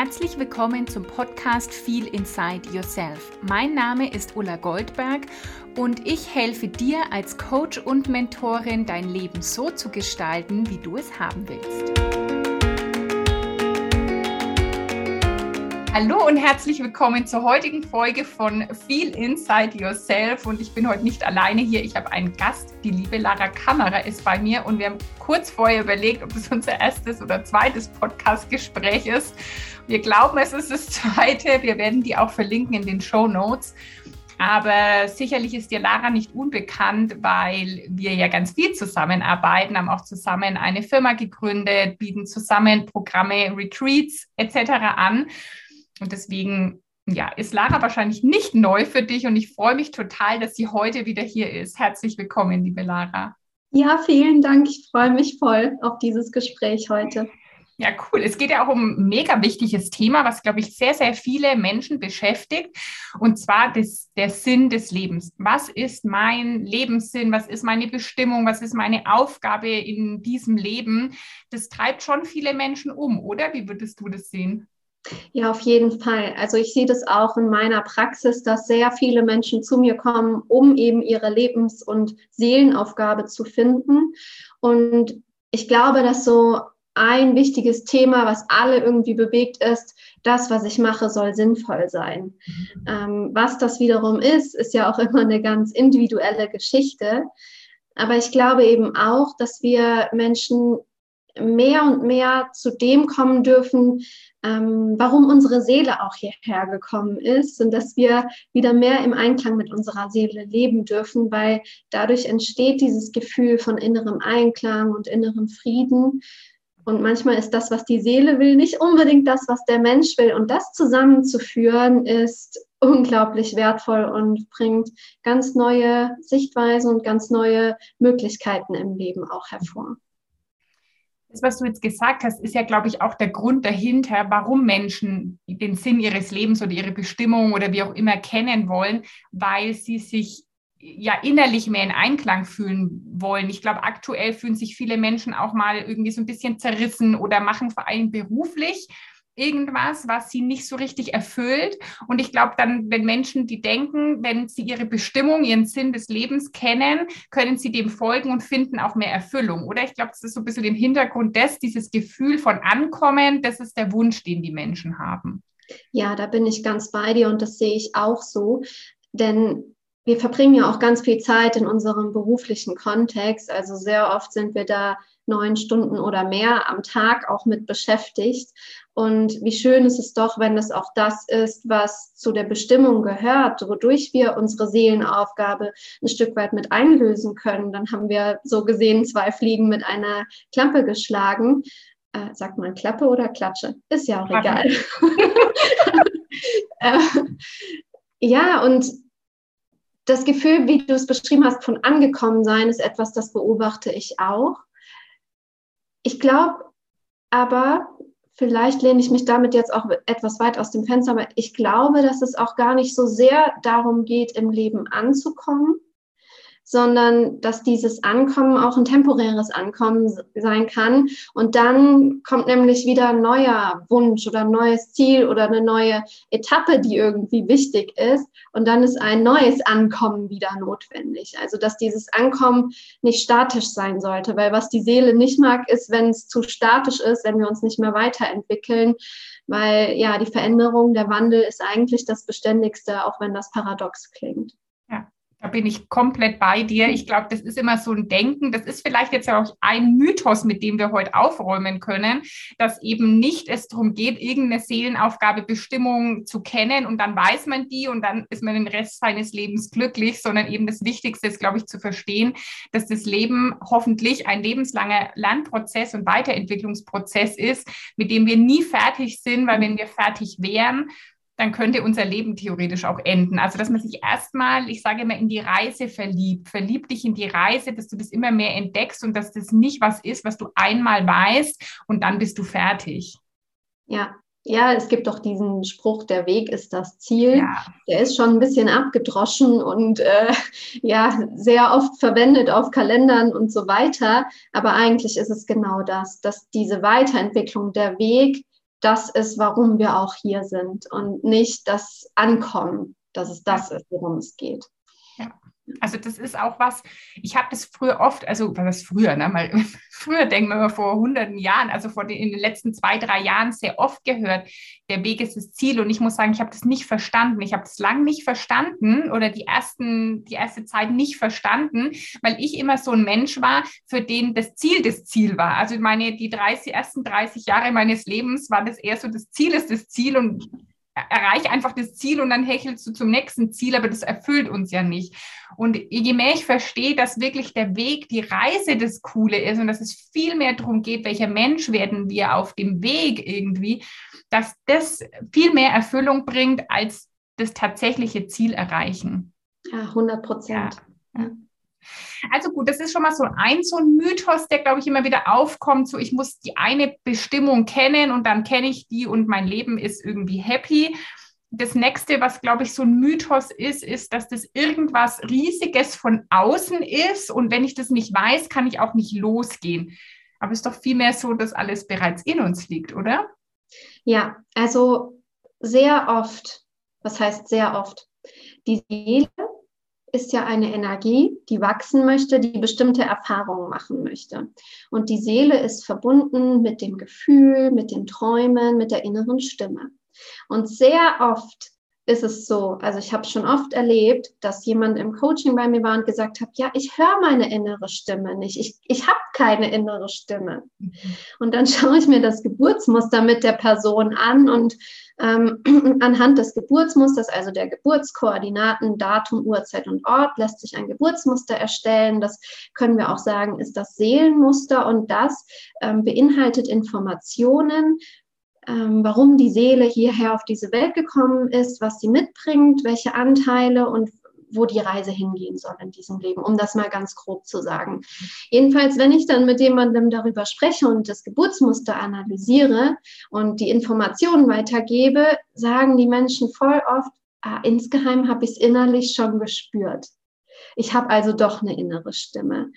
Herzlich willkommen zum Podcast Feel Inside Yourself. Mein Name ist Ulla Goldberg und ich helfe dir als Coach und Mentorin, dein Leben so zu gestalten, wie du es haben willst. Hallo und herzlich willkommen zur heutigen Folge von Feel Inside Yourself. Und ich bin heute nicht alleine hier. Ich habe einen Gast. Die liebe Lara Kammerer ist bei mir und wir haben kurz vorher überlegt, ob es unser erstes oder zweites Podcast-Gespräch ist. Wir glauben, es ist das zweite. Wir werden die auch verlinken in den Show Notes. Aber sicherlich ist dir Lara nicht unbekannt, weil wir ja ganz viel zusammenarbeiten, haben auch zusammen eine Firma gegründet, bieten zusammen Programme, Retreats etc. an. Und deswegen ja, ist Lara wahrscheinlich nicht neu für dich und ich freue mich total, dass sie heute wieder hier ist. Herzlich willkommen, liebe Lara. Ja, vielen Dank. Ich freue mich voll auf dieses Gespräch heute. Ja, cool. Es geht ja auch um ein mega wichtiges Thema, was, glaube ich, sehr, sehr viele Menschen beschäftigt. Und zwar das, der Sinn des Lebens. Was ist mein Lebenssinn? Was ist meine Bestimmung? Was ist meine Aufgabe in diesem Leben? Das treibt schon viele Menschen um, oder? Wie würdest du das sehen? Ja, auf jeden Fall. Also ich sehe das auch in meiner Praxis, dass sehr viele Menschen zu mir kommen, um eben ihre Lebens- und Seelenaufgabe zu finden. Und ich glaube, dass so ein wichtiges Thema, was alle irgendwie bewegt, ist, das, was ich mache, soll sinnvoll sein. Ähm, was das wiederum ist, ist ja auch immer eine ganz individuelle Geschichte. Aber ich glaube eben auch, dass wir Menschen mehr und mehr zu dem kommen dürfen, ähm, warum unsere Seele auch hierher gekommen ist und dass wir wieder mehr im Einklang mit unserer Seele leben dürfen, weil dadurch entsteht dieses Gefühl von innerem Einklang und innerem Frieden. Und manchmal ist das, was die Seele will, nicht unbedingt das, was der Mensch will. Und das zusammenzuführen ist unglaublich wertvoll und bringt ganz neue Sichtweisen und ganz neue Möglichkeiten im Leben auch hervor. Das, was du jetzt gesagt hast, ist ja, glaube ich, auch der Grund dahinter, warum Menschen den Sinn ihres Lebens oder ihre Bestimmung oder wie auch immer kennen wollen, weil sie sich ja innerlich mehr in Einklang fühlen wollen. Ich glaube, aktuell fühlen sich viele Menschen auch mal irgendwie so ein bisschen zerrissen oder machen vor allem beruflich irgendwas, was sie nicht so richtig erfüllt. Und ich glaube dann, wenn Menschen, die denken, wenn sie ihre Bestimmung, ihren Sinn des Lebens kennen, können sie dem folgen und finden auch mehr Erfüllung. Oder ich glaube, das ist so ein bisschen im Hintergrund des, dieses Gefühl von Ankommen, das ist der Wunsch, den die Menschen haben. Ja, da bin ich ganz bei dir und das sehe ich auch so. Denn wir verbringen ja auch ganz viel Zeit in unserem beruflichen Kontext. Also sehr oft sind wir da neun Stunden oder mehr am Tag auch mit beschäftigt. Und wie schön ist es doch, wenn es auch das ist, was zu der Bestimmung gehört, wodurch wir unsere Seelenaufgabe ein Stück weit mit einlösen können. Dann haben wir so gesehen zwei Fliegen mit einer Klappe geschlagen. Äh, sagt man Klappe oder Klatsche? Ist ja auch egal. äh, ja, und das Gefühl, wie du es beschrieben hast, von angekommen sein, ist etwas, das beobachte ich auch. Ich glaube aber, vielleicht lehne ich mich damit jetzt auch etwas weit aus dem Fenster, aber ich glaube, dass es auch gar nicht so sehr darum geht, im Leben anzukommen, sondern dass dieses Ankommen auch ein temporäres Ankommen sein kann. Und dann kommt nämlich wieder ein neuer Wunsch oder ein neues Ziel oder eine neue Etappe, die irgendwie wichtig ist. Und dann ist ein neues Ankommen wieder notwendig. Also dass dieses Ankommen nicht statisch sein sollte, weil was die Seele nicht mag, ist, wenn es zu statisch ist, wenn wir uns nicht mehr weiterentwickeln. Weil ja, die Veränderung, der Wandel ist eigentlich das Beständigste, auch wenn das paradox klingt. Da bin ich komplett bei dir. Ich glaube, das ist immer so ein Denken. Das ist vielleicht jetzt auch ein Mythos, mit dem wir heute aufräumen können, dass eben nicht es darum geht, irgendeine Seelenaufgabe, Bestimmung zu kennen und dann weiß man die und dann ist man den Rest seines Lebens glücklich, sondern eben das Wichtigste ist, glaube ich, zu verstehen, dass das Leben hoffentlich ein lebenslanger Lernprozess und Weiterentwicklungsprozess ist, mit dem wir nie fertig sind, weil wenn wir fertig wären, dann könnte unser Leben theoretisch auch enden. Also, dass man sich erstmal, ich sage immer, in die Reise verliebt. Verlieb dich in die Reise, dass du das immer mehr entdeckst und dass das nicht was ist, was du einmal weißt und dann bist du fertig. Ja, ja, es gibt doch diesen Spruch, der Weg ist das Ziel. Ja. Der ist schon ein bisschen abgedroschen und äh, ja, sehr oft verwendet auf Kalendern und so weiter. Aber eigentlich ist es genau das, dass diese Weiterentwicklung, der Weg das ist, warum wir auch hier sind und nicht das Ankommen, dass es das ist, worum es geht. Also das ist auch was, ich habe das früher oft, also was früher, ne, mal, früher denken wir mal vor hunderten Jahren, also vor den, in den letzten zwei, drei Jahren sehr oft gehört, der Weg ist das Ziel. Und ich muss sagen, ich habe das nicht verstanden. Ich habe das lang nicht verstanden oder die ersten, die erste Zeit nicht verstanden, weil ich immer so ein Mensch war, für den das Ziel das Ziel war. Also meine, die 30, ersten 30 Jahre meines Lebens war das eher so, das Ziel ist das Ziel und erreiche einfach das Ziel und dann hechelst du zum nächsten Ziel, aber das erfüllt uns ja nicht. Und je mehr ich verstehe, dass wirklich der Weg, die Reise das Coole ist und dass es viel mehr darum geht, welcher Mensch werden wir auf dem Weg irgendwie, dass das viel mehr Erfüllung bringt als das tatsächliche Ziel erreichen. Ja, 100 Prozent. Ja, ja. Also gut, das ist schon mal so ein, so ein Mythos, der, glaube ich, immer wieder aufkommt. So, ich muss die eine Bestimmung kennen und dann kenne ich die und mein Leben ist irgendwie happy. Das nächste, was, glaube ich, so ein Mythos ist, ist, dass das irgendwas Riesiges von außen ist. Und wenn ich das nicht weiß, kann ich auch nicht losgehen. Aber es ist doch vielmehr so, dass alles bereits in uns liegt, oder? Ja, also sehr oft, was heißt sehr oft? Die Seele ist ja eine Energie, die wachsen möchte, die bestimmte Erfahrungen machen möchte. Und die Seele ist verbunden mit dem Gefühl, mit den Träumen, mit der inneren Stimme. Und sehr oft ist es so, also ich habe schon oft erlebt, dass jemand im Coaching bei mir war und gesagt hat, ja, ich höre meine innere Stimme nicht, ich, ich habe keine innere Stimme. Mhm. Und dann schaue ich mir das Geburtsmuster mit der Person an und ähm, anhand des Geburtsmusters, also der Geburtskoordinaten, Datum, Uhrzeit und Ort, lässt sich ein Geburtsmuster erstellen. Das können wir auch sagen, ist das Seelenmuster und das ähm, beinhaltet Informationen ähm, warum die Seele hierher auf diese Welt gekommen ist, was sie mitbringt, welche Anteile und wo die Reise hingehen soll in diesem Leben, um das mal ganz grob zu sagen. Jedenfalls, wenn ich dann mit jemandem darüber spreche und das Geburtsmuster analysiere und die Informationen weitergebe, sagen die Menschen voll oft, ah, insgeheim habe ich es innerlich schon gespürt. Ich habe also doch eine innere Stimme.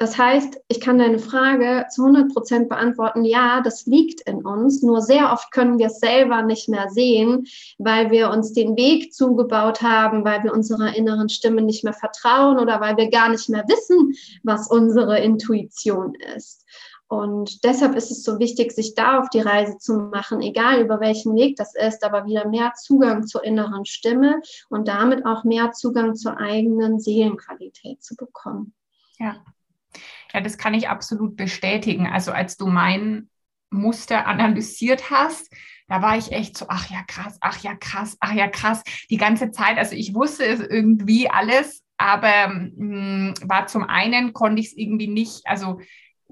Das heißt, ich kann deine Frage zu 100 Prozent beantworten. Ja, das liegt in uns. Nur sehr oft können wir es selber nicht mehr sehen, weil wir uns den Weg zugebaut haben, weil wir unserer inneren Stimme nicht mehr vertrauen oder weil wir gar nicht mehr wissen, was unsere Intuition ist. Und deshalb ist es so wichtig, sich da auf die Reise zu machen, egal über welchen Weg das ist, aber wieder mehr Zugang zur inneren Stimme und damit auch mehr Zugang zur eigenen Seelenqualität zu bekommen. Ja, ja, das kann ich absolut bestätigen. Also als du mein Muster analysiert hast, da war ich echt so, ach ja, krass, ach ja, krass, ach ja, krass, die ganze Zeit. Also ich wusste es irgendwie alles, aber mh, hm, war zum einen, konnte ich es irgendwie nicht, also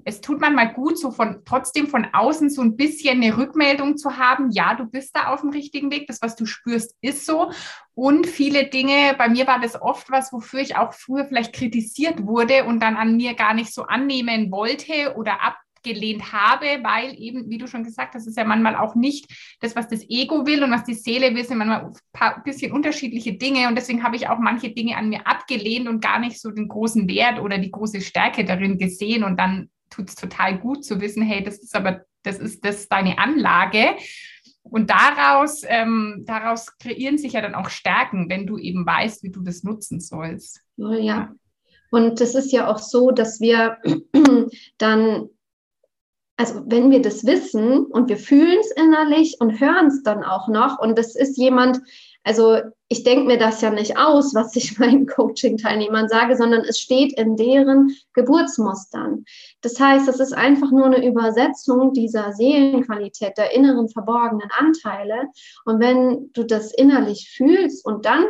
es tut manchmal gut, so von trotzdem von außen so ein bisschen eine Rückmeldung zu haben. Ja, du bist da auf dem richtigen Weg. Das, was du spürst, ist so. Und viele Dinge, bei mir war das oft was, wofür ich auch früher vielleicht kritisiert wurde und dann an mir gar nicht so annehmen wollte oder abgelehnt habe, weil eben, wie du schon gesagt hast, ist ja manchmal auch nicht das, was das Ego will und was die Seele will, sind manchmal ein bisschen unterschiedliche Dinge. Und deswegen habe ich auch manche Dinge an mir abgelehnt und gar nicht so den großen Wert oder die große Stärke darin gesehen. Und dann tut es total gut zu wissen, hey, das ist aber, das ist das deine Anlage. Und daraus, ähm, daraus kreieren sich ja dann auch Stärken, wenn du eben weißt, wie du das nutzen sollst. Oh, ja. Und es ist ja auch so, dass wir dann, also wenn wir das wissen und wir fühlen es innerlich und hören es dann auch noch und das ist jemand, also ich denke mir das ja nicht aus, was ich meinen Coaching-Teilnehmern sage, sondern es steht in deren Geburtsmustern. Das heißt, es ist einfach nur eine Übersetzung dieser Seelenqualität, der inneren verborgenen Anteile. Und wenn du das innerlich fühlst und dann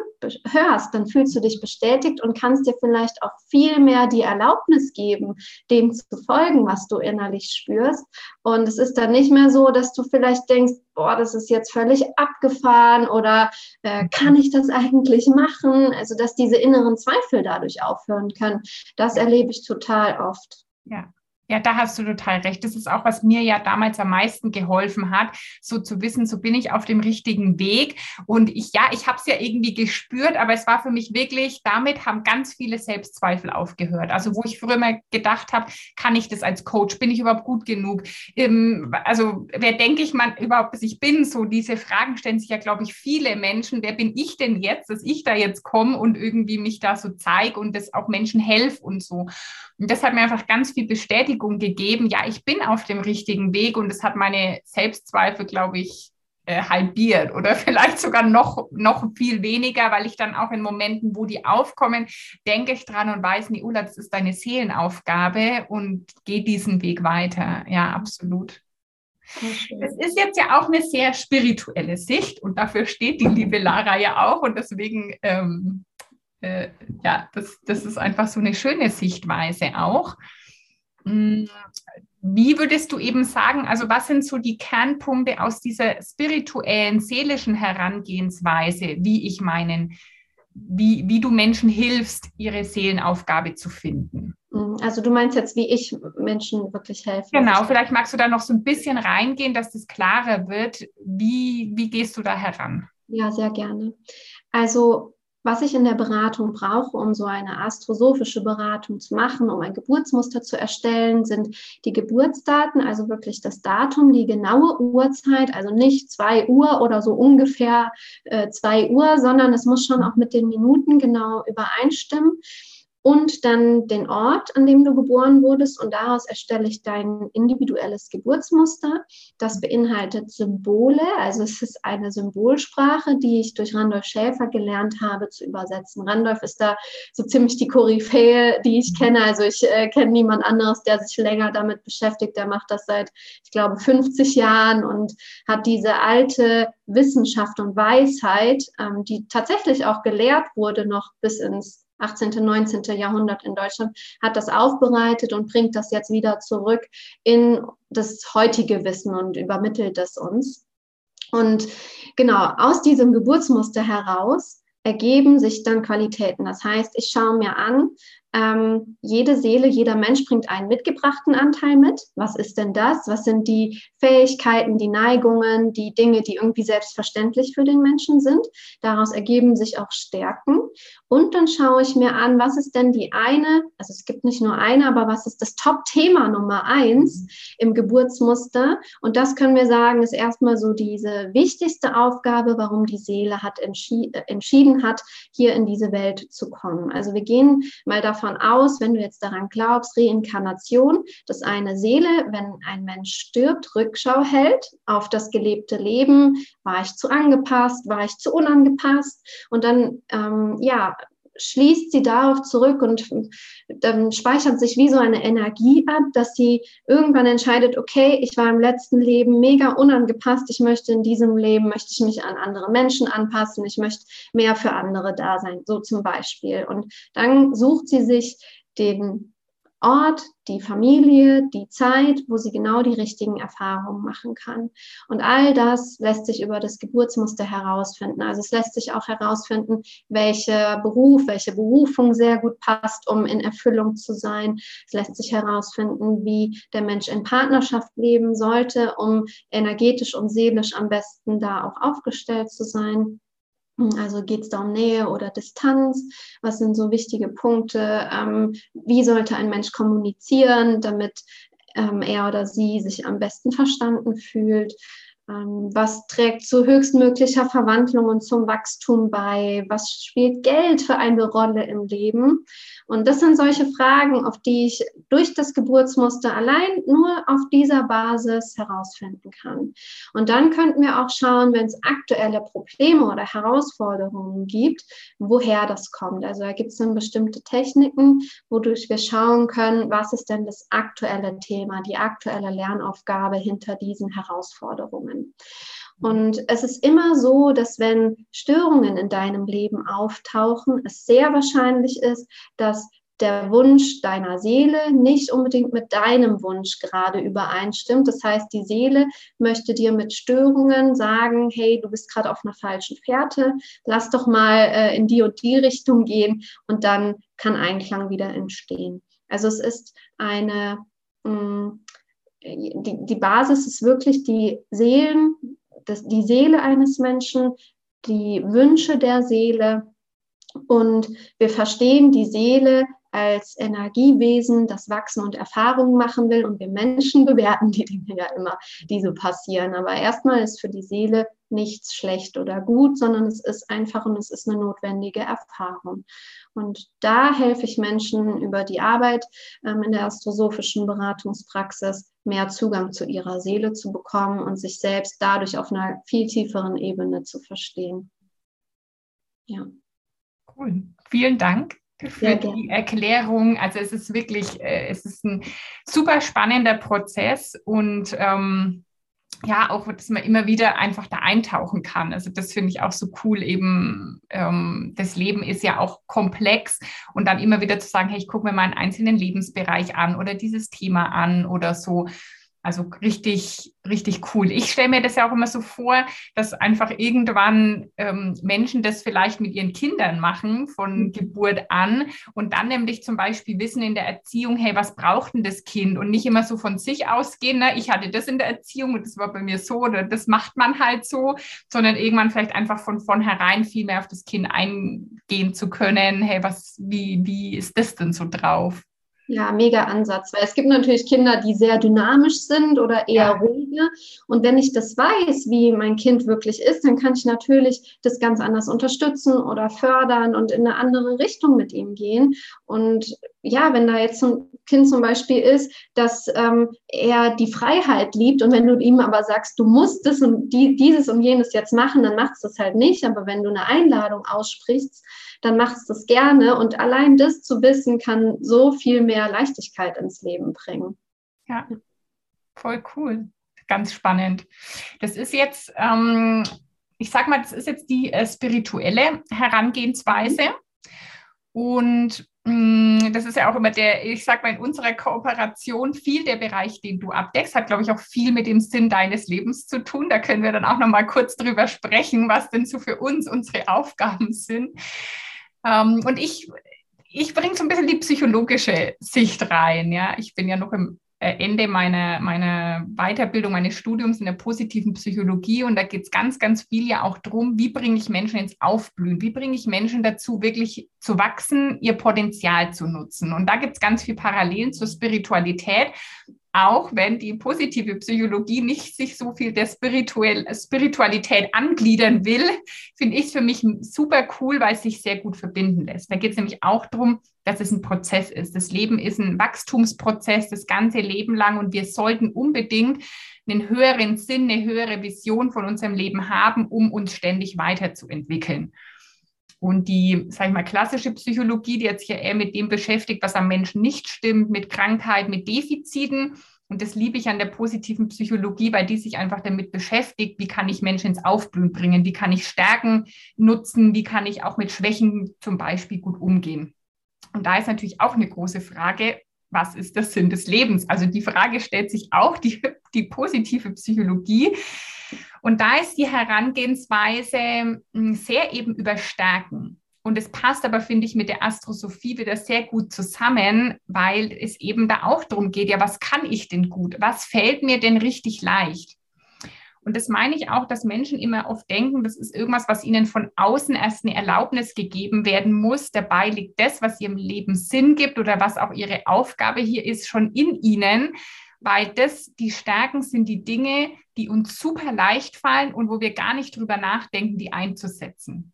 hörst, dann fühlst du dich bestätigt und kannst dir vielleicht auch viel mehr die Erlaubnis geben, dem zu folgen, was du innerlich spürst. Und es ist dann nicht mehr so, dass du vielleicht denkst, boah, das ist jetzt völlig abgefahren oder äh, kann ich das eigentlich machen? Also, dass diese inneren Zweifel dadurch aufhören können. Das erlebe ich total oft. Ja. Ja, da hast du total recht. Das ist auch, was mir ja damals am meisten geholfen hat, so zu wissen, so bin ich auf dem richtigen Weg. Und ich, ja, ich habe es ja irgendwie gespürt, aber es war für mich wirklich, damit haben ganz viele Selbstzweifel aufgehört. Also wo ich früher mal gedacht habe, kann ich das als Coach? Bin ich überhaupt gut genug? Ähm, also wer denke ich man überhaupt, dass ich bin? So diese Fragen stellen sich ja, glaube ich, viele Menschen. Wer bin ich denn jetzt, dass ich da jetzt komme und irgendwie mich da so zeige und das auch Menschen helfe und so. Und das hat mir einfach ganz viel Bestätigung gegeben, ja, ich bin auf dem richtigen Weg und es hat meine Selbstzweifel, glaube ich, äh, halbiert oder vielleicht sogar noch, noch viel weniger, weil ich dann auch in Momenten, wo die aufkommen, denke ich dran und weiß, Niula, das ist deine Seelenaufgabe und geh diesen Weg weiter. Ja, absolut. Es ist jetzt ja auch eine sehr spirituelle Sicht und dafür steht die liebe Lara ja auch und deswegen ähm, äh, ja, das, das ist einfach so eine schöne Sichtweise auch. Hm, wie würdest du eben sagen, also was sind so die Kernpunkte aus dieser spirituellen, seelischen Herangehensweise, wie ich meinen, wie, wie du Menschen hilfst, ihre Seelenaufgabe zu finden? Hm, also du meinst jetzt, wie ich Menschen wirklich helfe. Genau, vielleicht magst du da noch so ein bisschen reingehen, dass das klarer wird. Wie, wie gehst du da heran? Ja, sehr gerne. Also was ich in der Beratung brauche, um so eine astrosophische Beratung zu machen, um ein Geburtsmuster zu erstellen, sind die Geburtsdaten, also wirklich das Datum, die genaue Uhrzeit, also nicht zwei Uhr oder so ungefähr äh, zwei Uhr, sondern es muss schon auch mit den Minuten genau übereinstimmen und dann den Ort, an dem du geboren wurdest. Und daraus erstelle ich dein individuelles Geburtsmuster. Das beinhaltet Symbole, also es ist eine Symbolsprache, die ich durch Randolph Schäfer gelernt habe zu übersetzen. Randolph ist da so ziemlich die Koryphäe, die ich kenne. Also ich äh, kenne niemand anderes, der sich länger damit beschäftigt. Der macht das seit, ich glaube, 50 Jahren und hat diese alte Wissenschaft und Weisheit, ähm, die tatsächlich auch gelehrt wurde, noch bis ins 18., 19. Jahrhundert in Deutschland, hat das aufbereitet und bringt das jetzt wieder zurück in das heutige Wissen und übermittelt es uns. Und genau aus diesem Geburtsmuster heraus ergeben sich dann Qualitäten. Das heißt, ich schaue mir an, ähm, jede Seele, jeder Mensch bringt einen mitgebrachten Anteil mit. Was ist denn das? Was sind die Fähigkeiten, die Neigungen, die Dinge, die irgendwie selbstverständlich für den Menschen sind? Daraus ergeben sich auch Stärken. Und dann schaue ich mir an, was ist denn die eine, also es gibt nicht nur eine, aber was ist das Top-Thema Nummer eins im Geburtsmuster? Und das können wir sagen, ist erstmal so diese wichtigste Aufgabe, warum die Seele hat entschi entschieden hat, hier in diese Welt zu kommen. Also wir gehen mal davon davon aus, wenn du jetzt daran glaubst, Reinkarnation, dass eine Seele, wenn ein Mensch stirbt, Rückschau hält auf das gelebte Leben. War ich zu angepasst? War ich zu unangepasst? Und dann, ähm, ja, schließt sie darauf zurück und dann speichert sich wie so eine Energie ab, dass sie irgendwann entscheidet, okay, ich war im letzten Leben mega unangepasst, ich möchte in diesem Leben, möchte ich mich an andere Menschen anpassen, ich möchte mehr für andere da sein, so zum Beispiel. Und dann sucht sie sich den Ort, die Familie, die Zeit, wo sie genau die richtigen Erfahrungen machen kann. Und all das lässt sich über das Geburtsmuster herausfinden. Also es lässt sich auch herausfinden, welcher Beruf, welche Berufung sehr gut passt, um in Erfüllung zu sein. Es lässt sich herausfinden, wie der Mensch in Partnerschaft leben sollte, um energetisch und seelisch am besten da auch aufgestellt zu sein. Also geht es da um Nähe oder Distanz? Was sind so wichtige Punkte? Ähm, wie sollte ein Mensch kommunizieren, damit ähm, er oder sie sich am besten verstanden fühlt? Ähm, was trägt zu höchstmöglicher Verwandlung und zum Wachstum bei? Was spielt Geld für eine Rolle im Leben? Und das sind solche Fragen, auf die ich durch das Geburtsmuster allein nur auf dieser Basis herausfinden kann. Und dann könnten wir auch schauen, wenn es aktuelle Probleme oder Herausforderungen gibt, woher das kommt. Also da gibt es dann bestimmte Techniken, wodurch wir schauen können, was ist denn das aktuelle Thema, die aktuelle Lernaufgabe hinter diesen Herausforderungen. Und es ist immer so, dass wenn Störungen in deinem Leben auftauchen, es sehr wahrscheinlich ist, dass der Wunsch deiner Seele nicht unbedingt mit deinem Wunsch gerade übereinstimmt. Das heißt, die Seele möchte dir mit Störungen sagen, hey, du bist gerade auf einer falschen Fährte, lass doch mal äh, in die und die Richtung gehen und dann kann Einklang wieder entstehen. Also es ist eine mm, die, die Basis ist wirklich die Seelen, das, die Seele eines Menschen, die Wünsche der Seele. Und wir verstehen die Seele als Energiewesen, das wachsen und Erfahrungen machen will. Und wir Menschen bewerten die Dinge ja immer, die so passieren. Aber erstmal ist für die Seele nichts schlecht oder gut, sondern es ist einfach und es ist eine notwendige Erfahrung. Und da helfe ich Menschen über die Arbeit ähm, in der astrosophischen Beratungspraxis mehr Zugang zu ihrer Seele zu bekommen und sich selbst dadurch auf einer viel tieferen Ebene zu verstehen. Ja. Cool. Vielen Dank für die Erklärung. Also es ist wirklich, äh, es ist ein super spannender Prozess und ähm, ja, auch, dass man immer wieder einfach da eintauchen kann. Also das finde ich auch so cool eben. Ähm, das Leben ist ja auch komplex und dann immer wieder zu sagen, hey, ich gucke mir mal einen einzelnen Lebensbereich an oder dieses Thema an oder so. Also richtig, richtig cool. Ich stelle mir das ja auch immer so vor, dass einfach irgendwann ähm, Menschen das vielleicht mit ihren Kindern machen von mhm. Geburt an und dann nämlich zum Beispiel wissen in der Erziehung, hey, was braucht denn das Kind? Und nicht immer so von sich ausgehen, ne? ich hatte das in der Erziehung und das war bei mir so oder das macht man halt so, sondern irgendwann vielleicht einfach von vornherein viel mehr auf das Kind eingehen zu können. Hey, was, wie, wie ist das denn so drauf? Ja, mega Ansatz, weil es gibt natürlich Kinder, die sehr dynamisch sind oder eher ja. ruhige. Und wenn ich das weiß, wie mein Kind wirklich ist, dann kann ich natürlich das ganz anders unterstützen oder fördern und in eine andere Richtung mit ihm gehen. Und ja, wenn da jetzt ein Kind zum Beispiel ist, dass ähm, er die Freiheit liebt und wenn du ihm aber sagst, du musst das und die, dieses und jenes jetzt machen, dann macht es das halt nicht. Aber wenn du eine Einladung aussprichst, dann machst du es gerne. Und allein das zu wissen, kann so viel mehr Leichtigkeit ins Leben bringen. Ja, voll cool. Ganz spannend. Das ist jetzt, ähm, ich sag mal, das ist jetzt die äh, spirituelle Herangehensweise. Und mm, das ist ja auch immer der, ich sag mal, in unserer Kooperation viel der Bereich, den du abdeckst, hat, glaube ich, auch viel mit dem Sinn deines Lebens zu tun. Da können wir dann auch noch mal kurz drüber sprechen, was denn so für uns unsere Aufgaben sind. Ähm, und ich, ich bringe so ein bisschen die psychologische Sicht rein. Ja, ich bin ja noch im äh, Ende meiner, meiner Weiterbildung, meines Studiums in der positiven Psychologie. Und da geht es ganz, ganz viel ja auch darum, wie bringe ich Menschen ins Aufblühen? Wie bringe ich Menschen dazu, wirklich zu wachsen, ihr Potenzial zu nutzen? Und da gibt es ganz viel Parallelen zur Spiritualität auch wenn die positive Psychologie nicht sich so viel der Spirituell Spiritualität angliedern will, finde ich es für mich super cool, weil es sich sehr gut verbinden lässt. Da geht es nämlich auch darum, dass es ein Prozess ist. Das Leben ist ein Wachstumsprozess das ganze Leben lang und wir sollten unbedingt einen höheren Sinn, eine höhere Vision von unserem Leben haben, um uns ständig weiterzuentwickeln. Und die, sag ich mal, klassische Psychologie, die jetzt hier eher mit dem beschäftigt, was am Menschen nicht stimmt, mit Krankheit, mit Defiziten. Und das liebe ich an der positiven Psychologie, weil die sich einfach damit beschäftigt, wie kann ich Menschen ins Aufblühen bringen, wie kann ich Stärken nutzen, wie kann ich auch mit Schwächen zum Beispiel gut umgehen. Und da ist natürlich auch eine große Frage, was ist der Sinn des Lebens? Also die Frage stellt sich auch die, die positive Psychologie. Und da ist die Herangehensweise hm, sehr eben überstärken. Und es passt aber, finde ich, mit der Astrosophie wieder sehr gut zusammen, weil es eben da auch darum geht, ja, was kann ich denn gut? Was fällt mir denn richtig leicht? Und das meine ich auch, dass Menschen immer oft denken, das ist irgendwas, was ihnen von außen erst eine Erlaubnis gegeben werden muss. Dabei liegt das, was ihrem Leben Sinn gibt oder was auch ihre Aufgabe hier ist, schon in ihnen weil das die Stärken sind die Dinge, die uns super leicht fallen und wo wir gar nicht drüber nachdenken, die einzusetzen.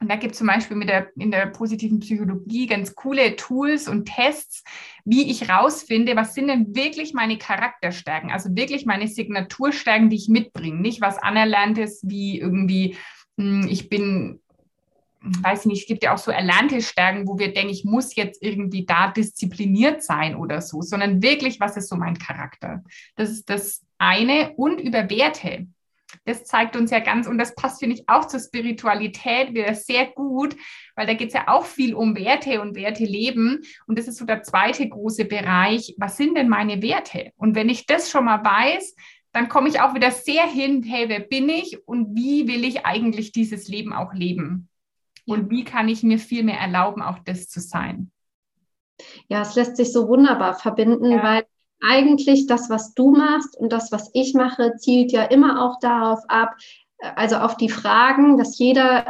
Und da gibt es zum Beispiel mit der, in der positiven Psychologie ganz coole Tools und Tests, wie ich rausfinde, was sind denn wirklich meine Charakterstärken, also wirklich meine Signaturstärken, die ich mitbringe. Nicht was anerlerntes wie irgendwie, hm, ich bin weiß ich nicht, es gibt ja auch so erlernte Stärken, wo wir denken, ich muss jetzt irgendwie da diszipliniert sein oder so, sondern wirklich, was ist so mein Charakter? Das ist das eine und über Werte. Das zeigt uns ja ganz, und das passt, finde ich, auch zur Spiritualität wieder sehr gut, weil da geht es ja auch viel um Werte und Werte leben. Und das ist so der zweite große Bereich. Was sind denn meine Werte? Und wenn ich das schon mal weiß, dann komme ich auch wieder sehr hin, hey, wer bin ich und wie will ich eigentlich dieses Leben auch leben? Und wie kann ich mir viel mehr erlauben, auch das zu sein? Ja, es lässt sich so wunderbar verbinden, ja. weil eigentlich das, was du machst und das, was ich mache, zielt ja immer auch darauf ab, äh, also auf die Fragen, dass jeder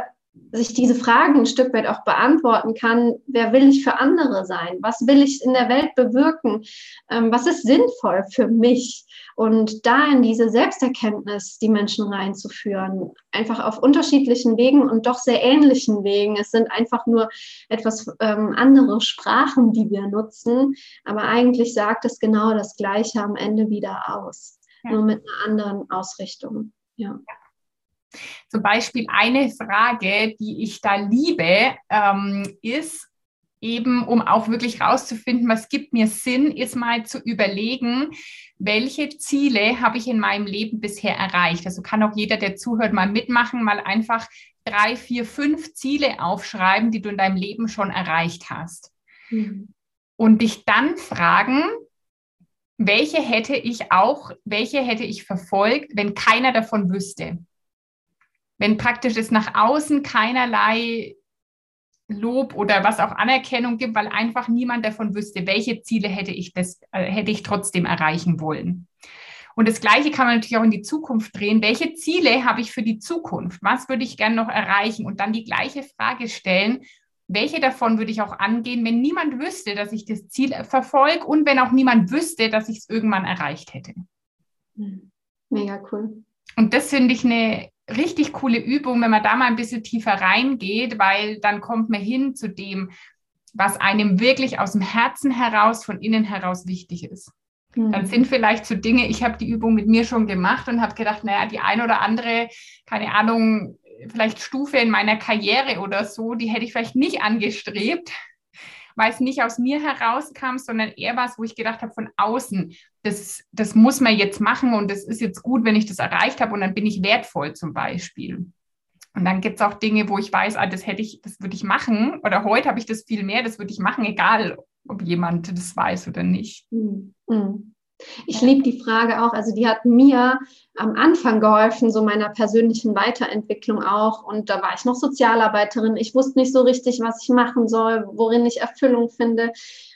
sich diese Fragen ein Stück weit auch beantworten kann, wer will ich für andere sein? Was will ich in der Welt bewirken? Ähm, was ist sinnvoll für mich? Und da in diese Selbsterkenntnis die Menschen reinzuführen, einfach auf unterschiedlichen Wegen und doch sehr ähnlichen Wegen. Es sind einfach nur etwas ähm, andere Sprachen, die wir nutzen, aber eigentlich sagt es genau das Gleiche am Ende wieder aus, ja. nur mit einer anderen Ausrichtung. Ja. Zum Beispiel eine Frage, die ich da liebe, ähm, ist eben, um auch wirklich rauszufinden, was gibt mir Sinn, ist mal zu überlegen, welche Ziele habe ich in meinem Leben bisher erreicht. Also kann auch jeder, der zuhört, mal mitmachen, mal einfach drei, vier, fünf Ziele aufschreiben, die du in deinem Leben schon erreicht hast. Mhm. Und dich dann fragen, welche hätte ich auch, welche hätte ich verfolgt, wenn keiner davon wüsste? Wenn praktisch es nach außen keinerlei Lob oder was auch Anerkennung gibt, weil einfach niemand davon wüsste, welche Ziele hätte ich, das, äh, hätte ich trotzdem erreichen wollen. Und das Gleiche kann man natürlich auch in die Zukunft drehen. Welche Ziele habe ich für die Zukunft? Was würde ich gerne noch erreichen? Und dann die gleiche Frage stellen. Welche davon würde ich auch angehen, wenn niemand wüsste, dass ich das Ziel verfolge und wenn auch niemand wüsste, dass ich es irgendwann erreicht hätte? Hm. Mega cool. Und das finde ich eine richtig coole Übung, wenn man da mal ein bisschen tiefer reingeht, weil dann kommt man hin zu dem, was einem wirklich aus dem Herzen heraus, von innen heraus wichtig ist. Mhm. Dann sind vielleicht so Dinge, ich habe die Übung mit mir schon gemacht und habe gedacht, naja, die ein oder andere, keine Ahnung, vielleicht Stufe in meiner Karriere oder so, die hätte ich vielleicht nicht angestrebt weil es nicht aus mir herauskam, sondern eher was, wo ich gedacht habe, von außen, das, das muss man jetzt machen und das ist jetzt gut, wenn ich das erreicht habe und dann bin ich wertvoll zum Beispiel. Und dann gibt es auch Dinge, wo ich weiß, ah, das hätte ich, das würde ich machen. Oder heute habe ich das viel mehr, das würde ich machen, egal ob jemand das weiß oder nicht. Mhm. Ich liebe die Frage auch, also die hat mir am Anfang geholfen, so meiner persönlichen Weiterentwicklung auch. Und da war ich noch Sozialarbeiterin. Ich wusste nicht so richtig, was ich machen soll, worin ich Erfüllung finde.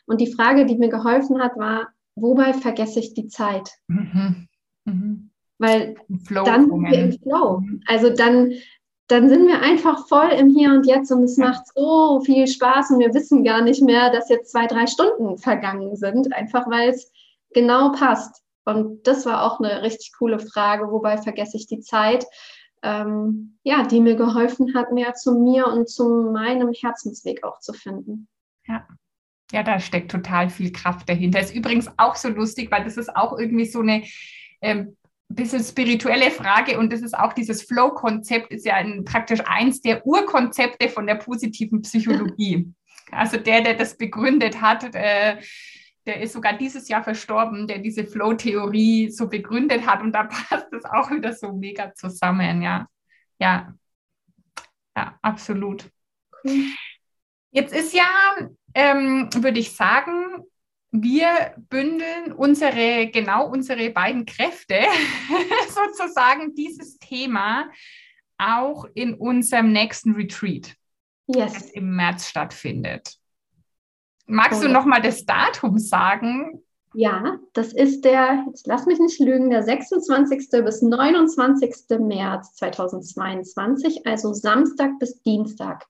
Und die Frage, die mir geholfen hat, war, wobei vergesse ich die Zeit? Mhm. Mhm. Weil dann sind wir im Flow. Mhm. Also dann, dann sind wir einfach voll im Hier und Jetzt und es ja. macht so viel Spaß und wir wissen gar nicht mehr, dass jetzt zwei, drei Stunden vergangen sind, einfach weil es genau passt. Und das war auch eine richtig coole Frage, wobei vergesse ich die Zeit, ähm, ja, die mir geholfen hat, mehr zu mir und zu meinem Herzensweg auch zu finden. Ja. Ja, da steckt total viel Kraft dahinter. Ist übrigens auch so lustig, weil das ist auch irgendwie so eine ähm, bisschen spirituelle Frage und das ist auch dieses Flow-Konzept, ist ja ein, praktisch eins der Urkonzepte von der positiven Psychologie. Also der, der das begründet hat, äh, der ist sogar dieses Jahr verstorben, der diese Flow-Theorie so begründet hat. Und da passt es auch wieder so mega zusammen, ja. Ja, ja, absolut. Jetzt ist ja, ähm, würde ich sagen, wir bündeln unsere, genau unsere beiden Kräfte, sozusagen dieses Thema auch in unserem nächsten Retreat, yes. das im März stattfindet. Magst du noch mal das Datum sagen? Ja, das ist der, jetzt lass mich nicht lügen, der 26. bis 29. März 2022, also Samstag bis Dienstag.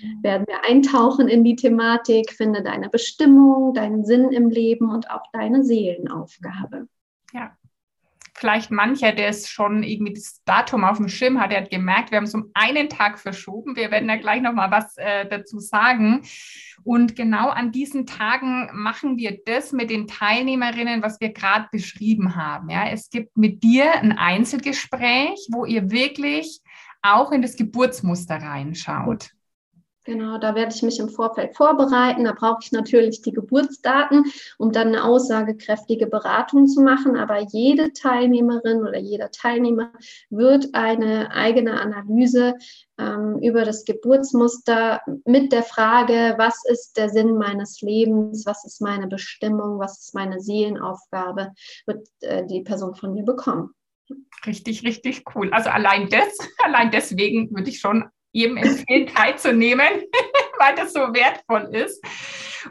Mhm. Werden wir eintauchen in die Thematik, finde deine Bestimmung, deinen Sinn im Leben und auch deine Seelenaufgabe. Ja, vielleicht mancher, der es schon irgendwie das Datum auf dem Schirm hat, der hat gemerkt, wir haben es um einen Tag verschoben. Wir werden da gleich noch mal was äh, dazu sagen. Und genau an diesen Tagen machen wir das mit den Teilnehmerinnen, was wir gerade beschrieben haben. Ja, es gibt mit dir ein Einzelgespräch, wo ihr wirklich auch in das Geburtsmuster reinschaut. Genau, da werde ich mich im Vorfeld vorbereiten. Da brauche ich natürlich die Geburtsdaten, um dann eine aussagekräftige Beratung zu machen. Aber jede Teilnehmerin oder jeder Teilnehmer wird eine eigene Analyse ähm, über das Geburtsmuster mit der Frage, was ist der Sinn meines Lebens, was ist meine Bestimmung, was ist meine Seelenaufgabe, wird äh, die Person von mir bekommen. Richtig, richtig cool. Also allein das, allein deswegen würde ich schon jedem empfehlen, teilzunehmen, weil das so wertvoll ist.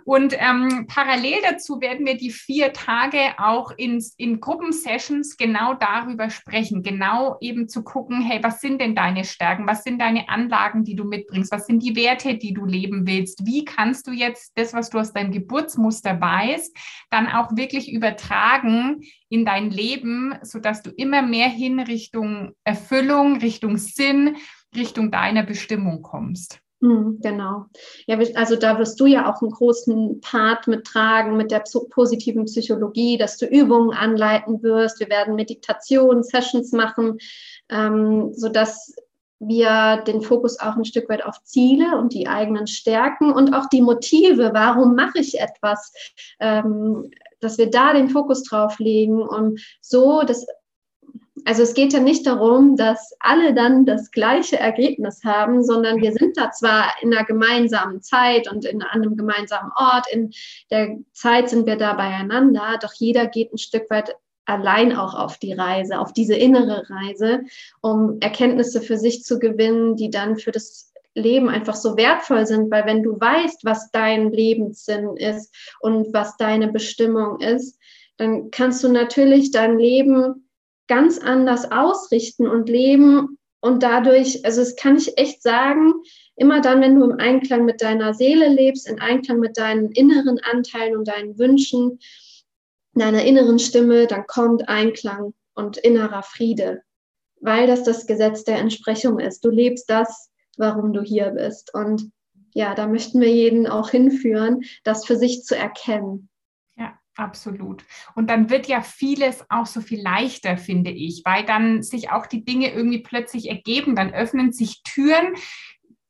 Und ähm, parallel dazu werden wir die vier Tage auch ins, in Gruppensessions genau darüber sprechen, genau eben zu gucken, hey, was sind denn deine Stärken, was sind deine Anlagen, die du mitbringst, was sind die Werte, die du leben willst, wie kannst du jetzt das, was du aus deinem Geburtsmuster weißt, dann auch wirklich übertragen in dein Leben, sodass du immer mehr hin Richtung Erfüllung, Richtung Sinn, Richtung deiner Bestimmung kommst. Hm, genau. Ja, also da wirst du ja auch einen großen Part mittragen mit der positiven Psychologie, dass du Übungen anleiten wirst. Wir werden Meditation, Sessions machen, ähm, sodass wir den Fokus auch ein Stück weit auf Ziele und die eigenen Stärken und auch die Motive, warum mache ich etwas, ähm, dass wir da den Fokus drauf legen, um so das also es geht ja nicht darum, dass alle dann das gleiche Ergebnis haben, sondern wir sind da zwar in einer gemeinsamen Zeit und in einem gemeinsamen Ort, in der Zeit sind wir da beieinander, doch jeder geht ein Stück weit allein auch auf die Reise, auf diese innere Reise, um Erkenntnisse für sich zu gewinnen, die dann für das Leben einfach so wertvoll sind, weil wenn du weißt, was dein Lebenssinn ist und was deine Bestimmung ist, dann kannst du natürlich dein Leben ganz anders ausrichten und leben und dadurch, also es kann ich echt sagen, immer dann, wenn du im Einklang mit deiner Seele lebst, in Einklang mit deinen inneren Anteilen und deinen Wünschen, deiner inneren Stimme, dann kommt Einklang und innerer Friede, weil das das Gesetz der Entsprechung ist. Du lebst das, warum du hier bist. Und ja, da möchten wir jeden auch hinführen, das für sich zu erkennen. Absolut. Und dann wird ja vieles auch so viel leichter, finde ich, weil dann sich auch die Dinge irgendwie plötzlich ergeben. Dann öffnen sich Türen,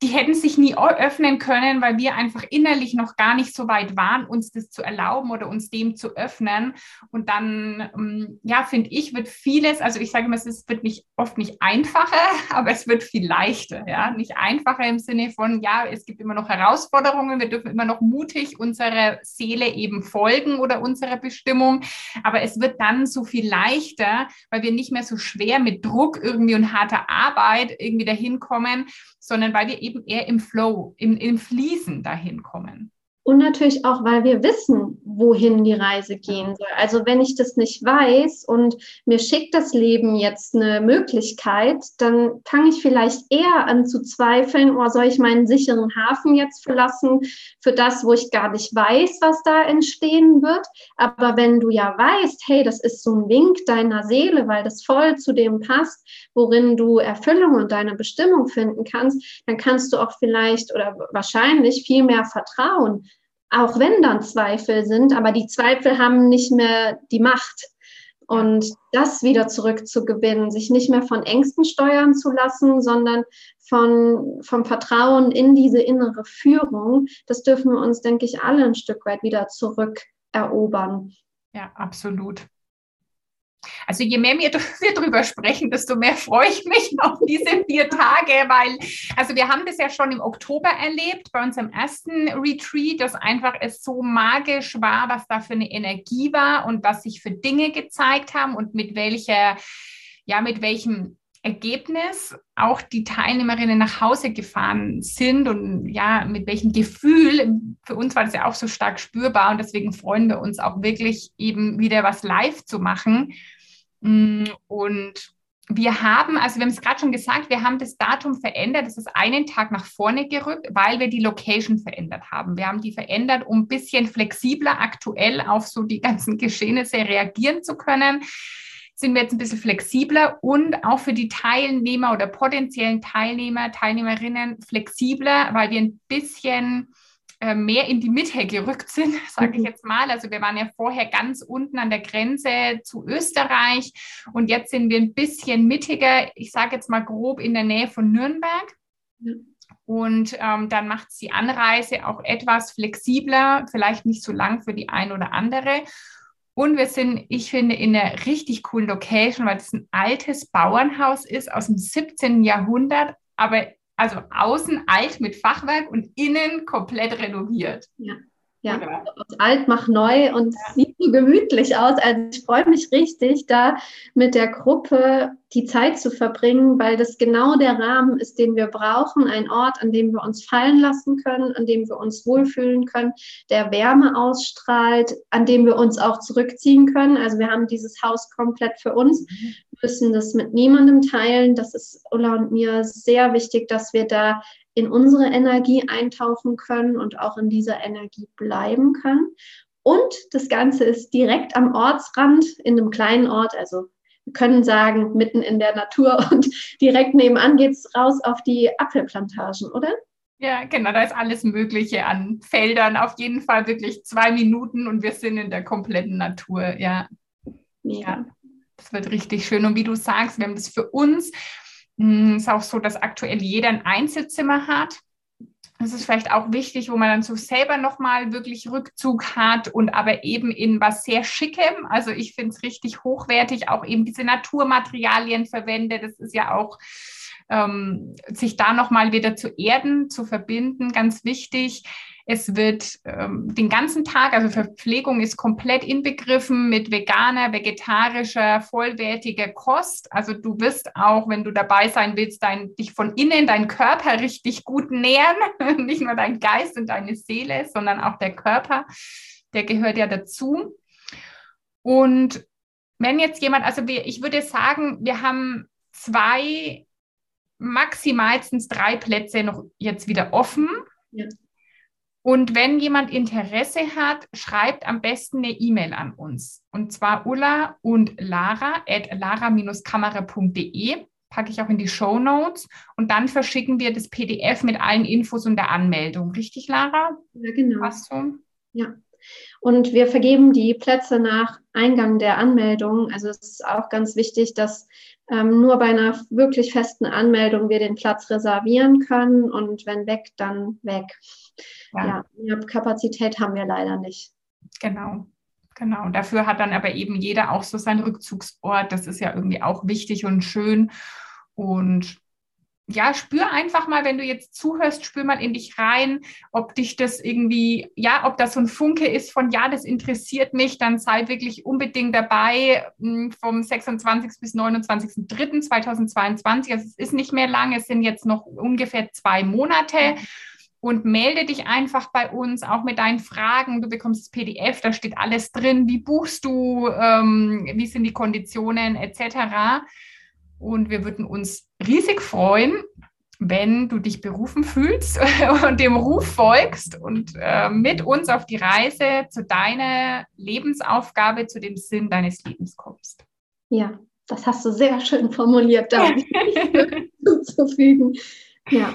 die hätten sich nie öffnen können, weil wir einfach innerlich noch gar nicht so weit waren, uns das zu erlauben oder uns dem zu öffnen. Und dann, ähm, ja, finde ich, wird vieles, also ich sage immer, es wird nicht oft nicht einfacher, aber es wird viel leichter. Ja, nicht einfacher im Sinne von, ja, es gibt immer noch Herausforderungen, wir dürfen immer noch mutig unserer Seele eben folgen oder unserer Bestimmung, aber es wird dann so viel leichter, weil wir nicht mehr so schwer mit Druck irgendwie und harter Arbeit irgendwie dahin kommen, sondern weil wir eben eher im Flow, im, im Fließen dahin kommen. Und natürlich auch, weil wir wissen, wohin die Reise gehen soll. Also wenn ich das nicht weiß und mir schickt das Leben jetzt eine Möglichkeit, dann fange ich vielleicht eher an zu zweifeln, oh, soll ich meinen sicheren Hafen jetzt verlassen für das, wo ich gar nicht weiß, was da entstehen wird. Aber wenn du ja weißt, hey, das ist so ein Wink deiner Seele, weil das voll zu dem passt, worin du Erfüllung und deine Bestimmung finden kannst, dann kannst du auch vielleicht oder wahrscheinlich viel mehr vertrauen auch wenn dann Zweifel sind, aber die Zweifel haben nicht mehr die Macht. Und das wieder zurückzugewinnen, sich nicht mehr von Ängsten steuern zu lassen, sondern von, vom Vertrauen in diese innere Führung, das dürfen wir uns, denke ich, alle ein Stück weit wieder zurückerobern. Ja, absolut. Also je mehr wir, darüber sprechen, desto mehr freue ich mich auf diese vier Tage, weil, also wir haben das ja schon im Oktober erlebt, bei unserem ersten Retreat, dass einfach es so magisch war, was da für eine Energie war und was sich für Dinge gezeigt haben und mit welcher, ja, mit welchem Ergebnis auch die Teilnehmerinnen nach Hause gefahren sind und ja, mit welchem Gefühl. Für uns war das ja auch so stark spürbar und deswegen freuen wir uns auch wirklich eben wieder was live zu machen. Mm, und wir haben, also wir haben es gerade schon gesagt, wir haben das Datum verändert. Das ist einen Tag nach vorne gerückt, weil wir die Location verändert haben. Wir haben die verändert, um ein bisschen flexibler aktuell auf so die ganzen Geschehnisse reagieren zu können sind wir jetzt ein bisschen flexibler und auch für die Teilnehmer oder potenziellen Teilnehmer, Teilnehmerinnen flexibler, weil wir ein bisschen äh, mehr in die Mitte gerückt sind, sage ich mhm. jetzt mal. Also wir waren ja vorher ganz unten an der Grenze zu Österreich und jetzt sind wir ein bisschen mittiger, ich sage jetzt mal grob in der Nähe von Nürnberg. Und ähm, dann macht es die Anreise auch etwas flexibler, vielleicht nicht so lang für die ein oder andere. Und wir sind, ich finde, in einer richtig coolen Location, weil das ein altes Bauernhaus ist aus dem 17. Jahrhundert, aber also außen alt mit Fachwerk und innen komplett renoviert. Ja. Ja, aus alt macht neu und ja. sieht so gemütlich aus. Also ich freue mich richtig, da mit der Gruppe die Zeit zu verbringen, weil das genau der Rahmen ist, den wir brauchen, ein Ort, an dem wir uns fallen lassen können, an dem wir uns wohlfühlen können, der Wärme ausstrahlt, an dem wir uns auch zurückziehen können. Also wir haben dieses Haus komplett für uns, müssen das mit niemandem teilen. Das ist Ulla und mir sehr wichtig, dass wir da in unsere Energie eintauchen können und auch in dieser Energie bleiben können. Und das Ganze ist direkt am Ortsrand in einem kleinen Ort, also wir können sagen, mitten in der Natur und direkt nebenan geht es raus auf die Apfelplantagen, oder? Ja, genau, da ist alles Mögliche an Feldern. Auf jeden Fall wirklich zwei Minuten und wir sind in der kompletten Natur. Ja. Ja, das wird richtig schön. Und wie du sagst, wir haben das für uns. Es hm, ist auch so, dass aktuell jeder ein Einzelzimmer hat. Das ist vielleicht auch wichtig, wo man dann so selber nochmal wirklich Rückzug hat und aber eben in was sehr Schickem. Also ich finde es richtig hochwertig, auch eben diese Naturmaterialien verwende. Das ist ja auch ähm, sich da nochmal wieder zu erden, zu verbinden, ganz wichtig. Es wird ähm, den ganzen Tag, also Verpflegung ist komplett inbegriffen mit veganer, vegetarischer, vollwertiger Kost. Also du wirst auch, wenn du dabei sein willst, dein, dich von innen, deinen Körper richtig gut nähren. Nicht nur dein Geist und deine Seele, sondern auch der Körper. Der gehört ja dazu. Und wenn jetzt jemand, also wir, ich würde sagen, wir haben zwei, maximalstens drei Plätze noch jetzt wieder offen. Ja. Und wenn jemand Interesse hat, schreibt am besten eine E-Mail an uns. Und zwar Ulla und Lara at lara-kamera.de packe ich auch in die Show Notes und dann verschicken wir das PDF mit allen Infos und der Anmeldung. Richtig, Lara? Ja, genau. Passt so? Ja. Und wir vergeben die Plätze nach Eingang der Anmeldung. Also es ist auch ganz wichtig, dass ähm, nur bei einer wirklich festen Anmeldung wir den Platz reservieren können und wenn weg, dann weg. Ja, ja Kapazität haben wir leider nicht. Genau. Genau, dafür hat dann aber eben jeder auch so seinen Rückzugsort. Das ist ja irgendwie auch wichtig und schön. Und ja, spür einfach mal, wenn du jetzt zuhörst, spür mal in dich rein, ob dich das irgendwie, ja, ob das so ein Funke ist von, ja, das interessiert mich, dann sei wirklich unbedingt dabei hm, vom 26. bis 29.03.2022. Also es ist nicht mehr lang, es sind jetzt noch ungefähr zwei Monate. Und melde dich einfach bei uns, auch mit deinen Fragen. Du bekommst das PDF, da steht alles drin. Wie buchst du? Ähm, wie sind die Konditionen etc. Und wir würden uns riesig freuen, wenn du dich berufen fühlst und dem Ruf folgst und äh, mit uns auf die Reise zu deiner Lebensaufgabe, zu dem Sinn deines Lebens kommst. Ja, das hast du sehr schön formuliert, da zuzufügen. Ja.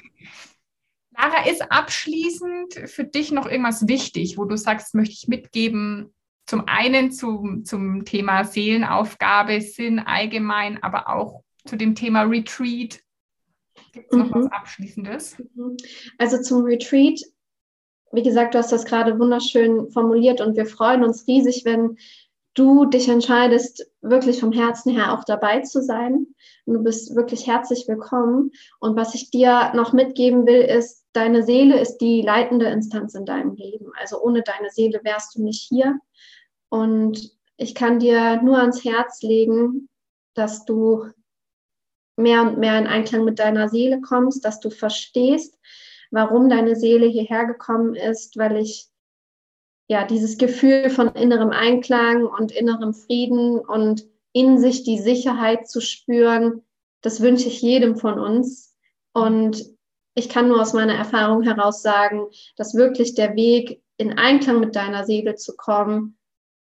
Lara, ist abschließend für dich noch irgendwas wichtig, wo du sagst, möchte ich mitgeben, zum einen zum, zum Thema Seelenaufgabe, Sinn allgemein, aber auch zu dem Thema Retreat? Gibt es noch mhm. was Abschließendes? Mhm. Also zum Retreat, wie gesagt, du hast das gerade wunderschön formuliert und wir freuen uns riesig, wenn du dich entscheidest, wirklich vom Herzen her auch dabei zu sein. Und du bist wirklich herzlich willkommen. Und was ich dir noch mitgeben will, ist, deine Seele ist die leitende Instanz in deinem Leben. Also ohne deine Seele wärst du nicht hier. Und ich kann dir nur ans Herz legen, dass du mehr und mehr in Einklang mit deiner Seele kommst, dass du verstehst, warum deine Seele hierher gekommen ist, weil ich ja dieses Gefühl von innerem Einklang und innerem Frieden und in sich die Sicherheit zu spüren, das wünsche ich jedem von uns. Und ich kann nur aus meiner Erfahrung heraus sagen, dass wirklich der Weg in Einklang mit deiner Seele zu kommen,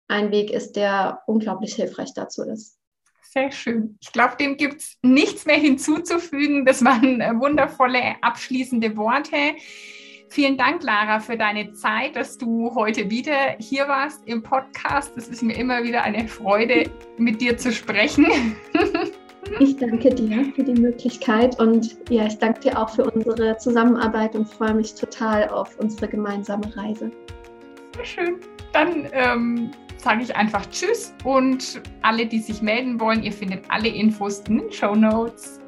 ein Weg ist, der unglaublich hilfreich dazu ist. Sehr schön. Ich glaube, dem gibt es nichts mehr hinzuzufügen. Das waren äh, wundervolle abschließende Worte. Vielen Dank, Lara, für deine Zeit, dass du heute wieder hier warst im Podcast. Es ist mir immer wieder eine Freude, mit dir zu sprechen. Ich danke dir für die Möglichkeit und ja, ich danke dir auch für unsere Zusammenarbeit und freue mich total auf unsere gemeinsame Reise. Sehr schön. Dann ähm, sage ich einfach Tschüss und alle, die sich melden wollen, ihr findet alle Infos in den Show Notes.